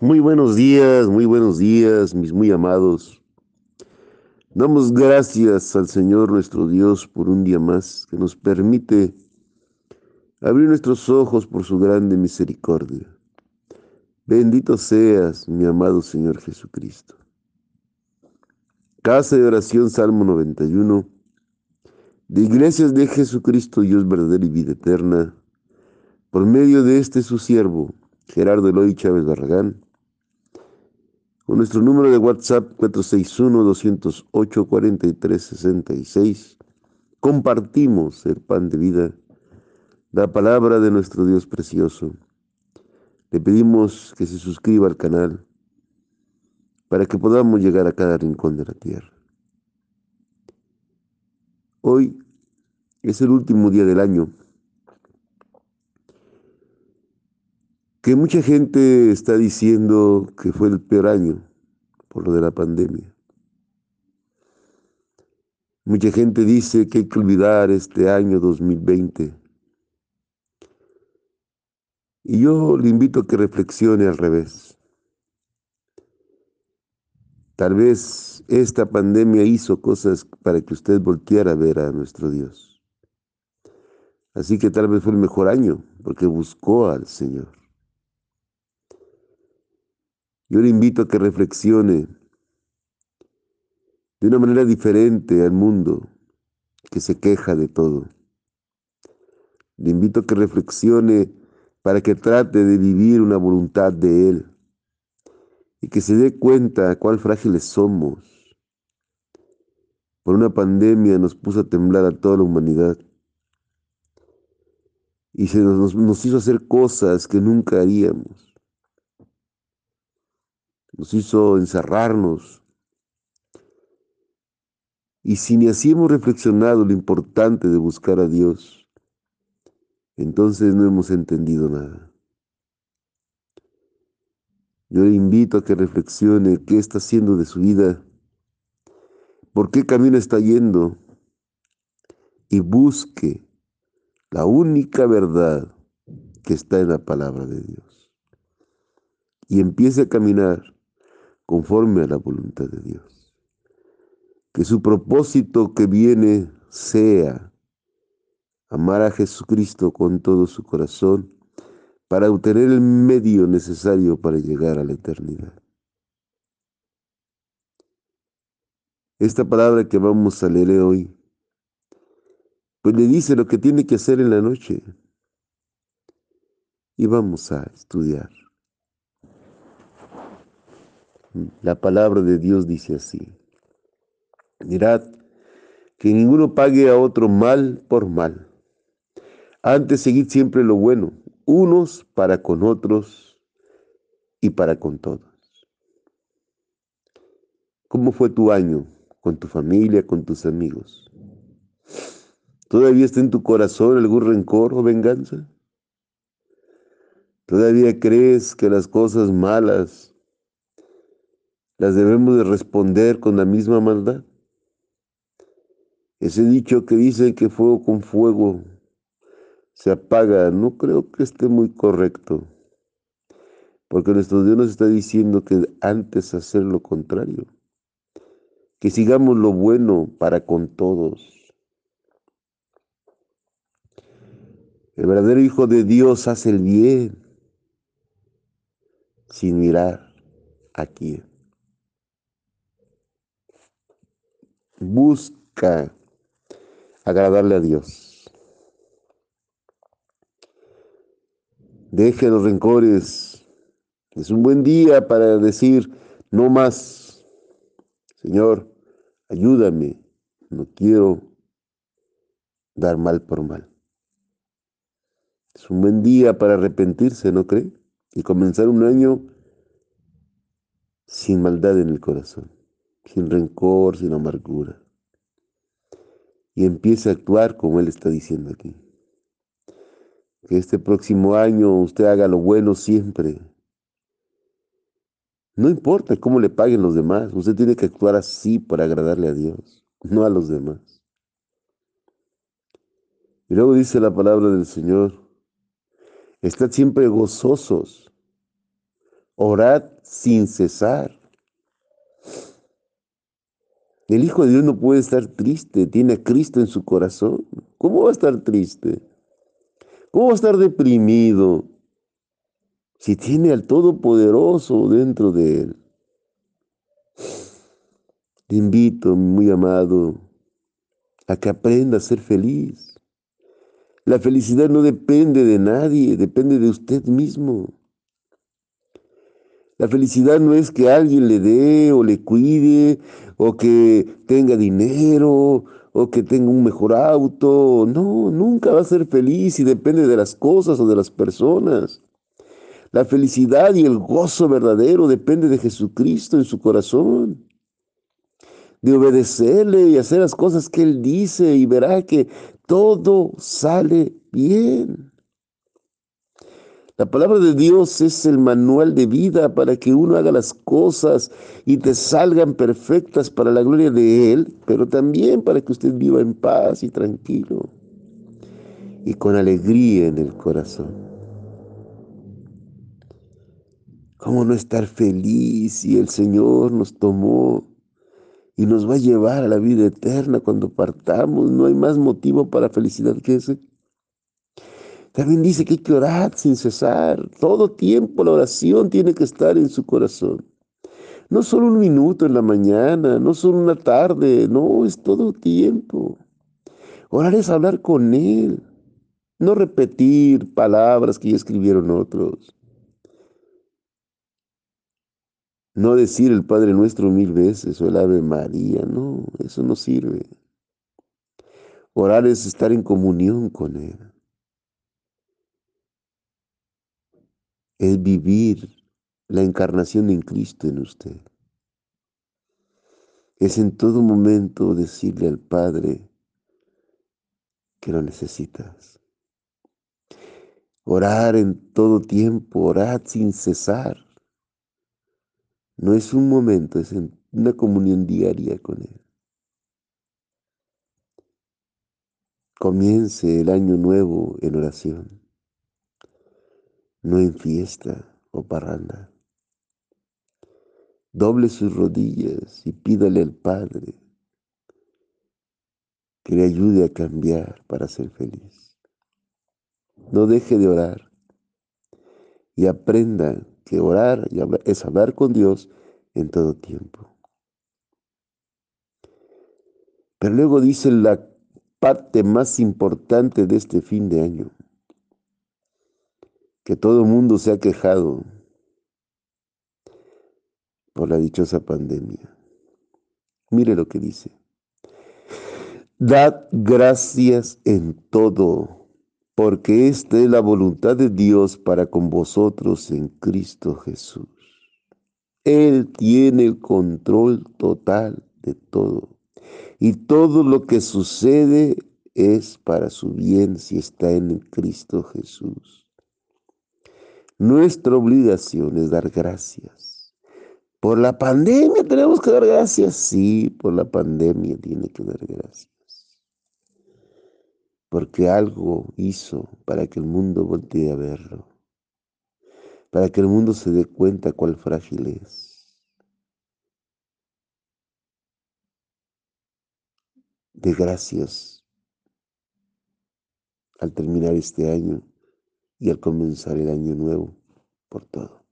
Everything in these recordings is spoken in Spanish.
Muy buenos días, muy buenos días, mis muy amados. Damos gracias al Señor nuestro Dios por un día más que nos permite abrir nuestros ojos por su grande misericordia. Bendito seas, mi amado Señor Jesucristo. Casa de oración, Salmo 91, de Iglesias de Jesucristo, Dios verdadero y vida eterna, por medio de este su siervo, Gerardo Eloy Chávez Barragán, con nuestro número de WhatsApp 461-208-4366, compartimos el pan de vida, la palabra de nuestro Dios precioso. Le pedimos que se suscriba al canal para que podamos llegar a cada rincón de la tierra. Hoy es el último día del año que mucha gente está diciendo que fue el peor año por lo de la pandemia. Mucha gente dice que hay que olvidar este año 2020. Y yo le invito a que reflexione al revés. Tal vez esta pandemia hizo cosas para que usted volteara a ver a nuestro Dios. Así que tal vez fue el mejor año porque buscó al Señor. Yo le invito a que reflexione de una manera diferente al mundo que se queja de todo. Le invito a que reflexione para que trate de vivir una voluntad de Él y que se dé cuenta cuál frágiles somos. Por una pandemia nos puso a temblar a toda la humanidad y se nos, nos hizo hacer cosas que nunca haríamos nos hizo encerrarnos. Y si ni así hemos reflexionado lo importante de buscar a Dios, entonces no hemos entendido nada. Yo le invito a que reflexione qué está haciendo de su vida, por qué camino está yendo y busque la única verdad que está en la palabra de Dios. Y empiece a caminar conforme a la voluntad de Dios. Que su propósito que viene sea amar a Jesucristo con todo su corazón para obtener el medio necesario para llegar a la eternidad. Esta palabra que vamos a leer hoy, pues le dice lo que tiene que hacer en la noche. Y vamos a estudiar. La palabra de Dios dice así. Mirad, que ninguno pague a otro mal por mal. Antes seguid siempre lo bueno, unos para con otros y para con todos. ¿Cómo fue tu año con tu familia, con tus amigos? ¿Todavía está en tu corazón algún rencor o venganza? ¿Todavía crees que las cosas malas las debemos de responder con la misma maldad. Ese dicho que dice que fuego con fuego se apaga, no creo que esté muy correcto, porque nuestro Dios nos está diciendo que antes hacer lo contrario, que sigamos lo bueno para con todos. El verdadero Hijo de Dios hace el bien sin mirar a quién. Busca agradarle a Dios. Deje los rencores. Es un buen día para decir, no más. Señor, ayúdame. No quiero dar mal por mal. Es un buen día para arrepentirse, ¿no cree? Y comenzar un año sin maldad en el corazón sin rencor, sin amargura. Y empiece a actuar como Él está diciendo aquí. Que este próximo año usted haga lo bueno siempre. No importa cómo le paguen los demás, usted tiene que actuar así para agradarle a Dios, no a los demás. Y luego dice la palabra del Señor, estad siempre gozosos, orad sin cesar. El Hijo de Dios no puede estar triste, tiene a Cristo en su corazón. ¿Cómo va a estar triste? ¿Cómo va a estar deprimido si tiene al Todopoderoso dentro de él? Te invito, muy amado, a que aprenda a ser feliz. La felicidad no depende de nadie, depende de usted mismo. La felicidad no es que alguien le dé o le cuide o que tenga dinero o que tenga un mejor auto. No, nunca va a ser feliz y depende de las cosas o de las personas. La felicidad y el gozo verdadero depende de Jesucristo en su corazón. De obedecerle y hacer las cosas que Él dice y verá que todo sale bien. La palabra de Dios es el manual de vida para que uno haga las cosas y te salgan perfectas para la gloria de Él, pero también para que usted viva en paz y tranquilo y con alegría en el corazón. ¿Cómo no estar feliz si el Señor nos tomó y nos va a llevar a la vida eterna cuando partamos? No hay más motivo para felicidad que ese. También dice que hay que orar sin cesar. Todo tiempo la oración tiene que estar en su corazón. No solo un minuto en la mañana, no solo una tarde, no, es todo tiempo. Orar es hablar con Él, no repetir palabras que ya escribieron otros. No decir el Padre Nuestro mil veces o el Ave María, no, eso no sirve. Orar es estar en comunión con Él. Es vivir la encarnación en Cristo en usted. Es en todo momento decirle al Padre que lo necesitas. Orar en todo tiempo, orar sin cesar. No es un momento, es una comunión diaria con Él. Comience el año nuevo en oración no en fiesta o parranda. Doble sus rodillas y pídale al Padre que le ayude a cambiar para ser feliz. No deje de orar y aprenda que orar es hablar con Dios en todo tiempo. Pero luego dice la parte más importante de este fin de año que todo el mundo se ha quejado por la dichosa pandemia. Mire lo que dice. Dad gracias en todo, porque esta es la voluntad de Dios para con vosotros en Cristo Jesús. Él tiene el control total de todo. Y todo lo que sucede es para su bien si está en Cristo Jesús. Nuestra obligación es dar gracias. Por la pandemia tenemos que dar gracias. Sí, por la pandemia tiene que dar gracias. Porque algo hizo para que el mundo voltee a verlo. Para que el mundo se dé cuenta cuál frágil es. De gracias al terminar este año y al comenzar el año nuevo por todo.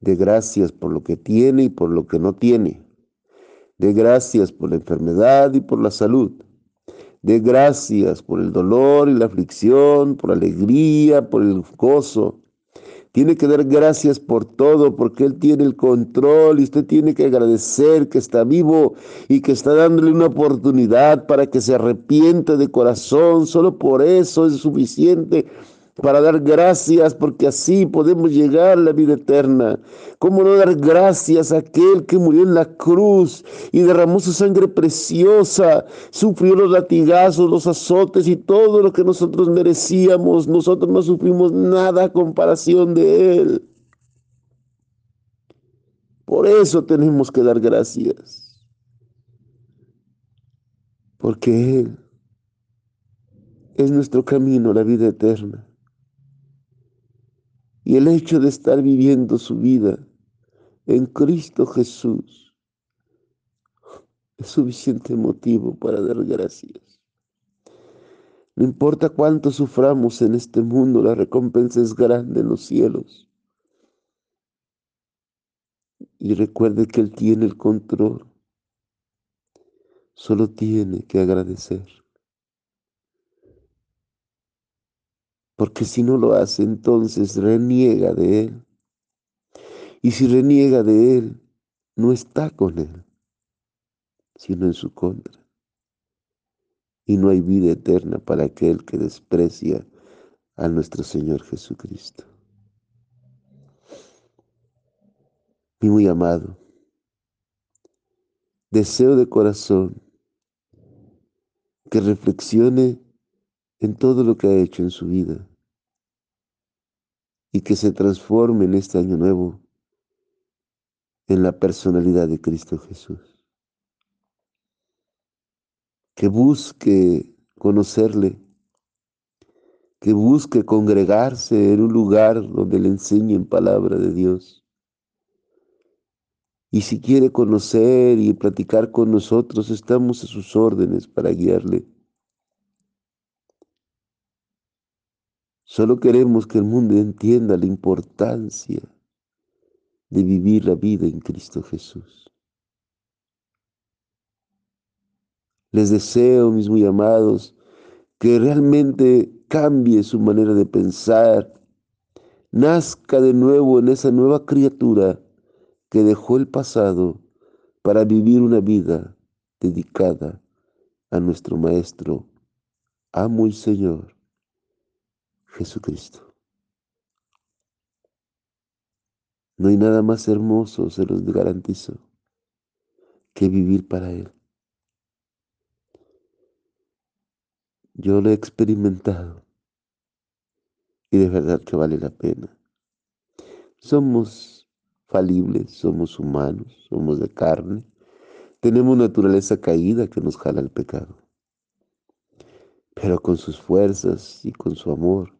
De gracias por lo que tiene y por lo que no tiene. De gracias por la enfermedad y por la salud. De gracias por el dolor y la aflicción, por la alegría, por el gozo. Tiene que dar gracias por todo porque Él tiene el control y usted tiene que agradecer que está vivo y que está dándole una oportunidad para que se arrepiente de corazón. Solo por eso es suficiente para dar gracias porque así podemos llegar a la vida eterna. ¿Cómo no dar gracias a aquel que murió en la cruz y derramó su sangre preciosa, sufrió los latigazos, los azotes y todo lo que nosotros merecíamos? Nosotros no sufrimos nada a comparación de él. Por eso tenemos que dar gracias. Porque Él es nuestro camino la vida eterna Y el hecho de estar viviendo su vida en Cristo Jesús es suficiente motivo para dar gracias. No importa cuánto suframos en este mundo, la recompensa es grande en los cielos. Y recuerde que Él tiene el control. Solo tiene que agradecer. Porque si no lo hace, entonces reniega de Él. Y si reniega de Él, no está con Él, sino en su contra. Y no hay vida eterna para aquel que desprecia a nuestro Señor Jesucristo. Mi muy amado, deseo de corazón que reflexione en todo lo que ha hecho en su vida y que se transforme en este año nuevo en la personalidad de Cristo Jesús. Que busque conocerle, que busque congregarse en un lugar donde le enseñen palabra de Dios. Y si quiere conocer y platicar con nosotros, estamos a sus órdenes para guiarle. Solo queremos que el mundo entienda la importancia de vivir la vida en Cristo Jesús. Les deseo, mis muy amados, que realmente cambie su manera de pensar, nazca de nuevo en esa nueva criatura que dejó el pasado para vivir una vida dedicada a nuestro Maestro, amo y Señor, Jesucristo. No hay nada más hermoso, se los garantizo, que vivir para Él. Yo lo he experimentado y de verdad que vale la pena. Somos falibles, somos humanos, somos de carne, tenemos naturaleza caída que nos jala al pecado. Pero con sus fuerzas y con su amor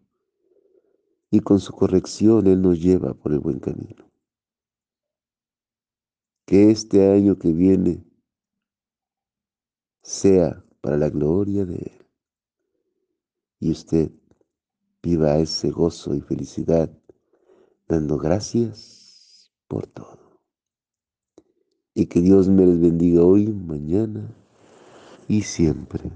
y con su corrección Él nos lleva por el buen camino que este año que viene sea para la gloria de Él. Y usted viva ese gozo y felicidad dando gracias por todo. Y que Dios me les bendiga hoy, mañana y siempre.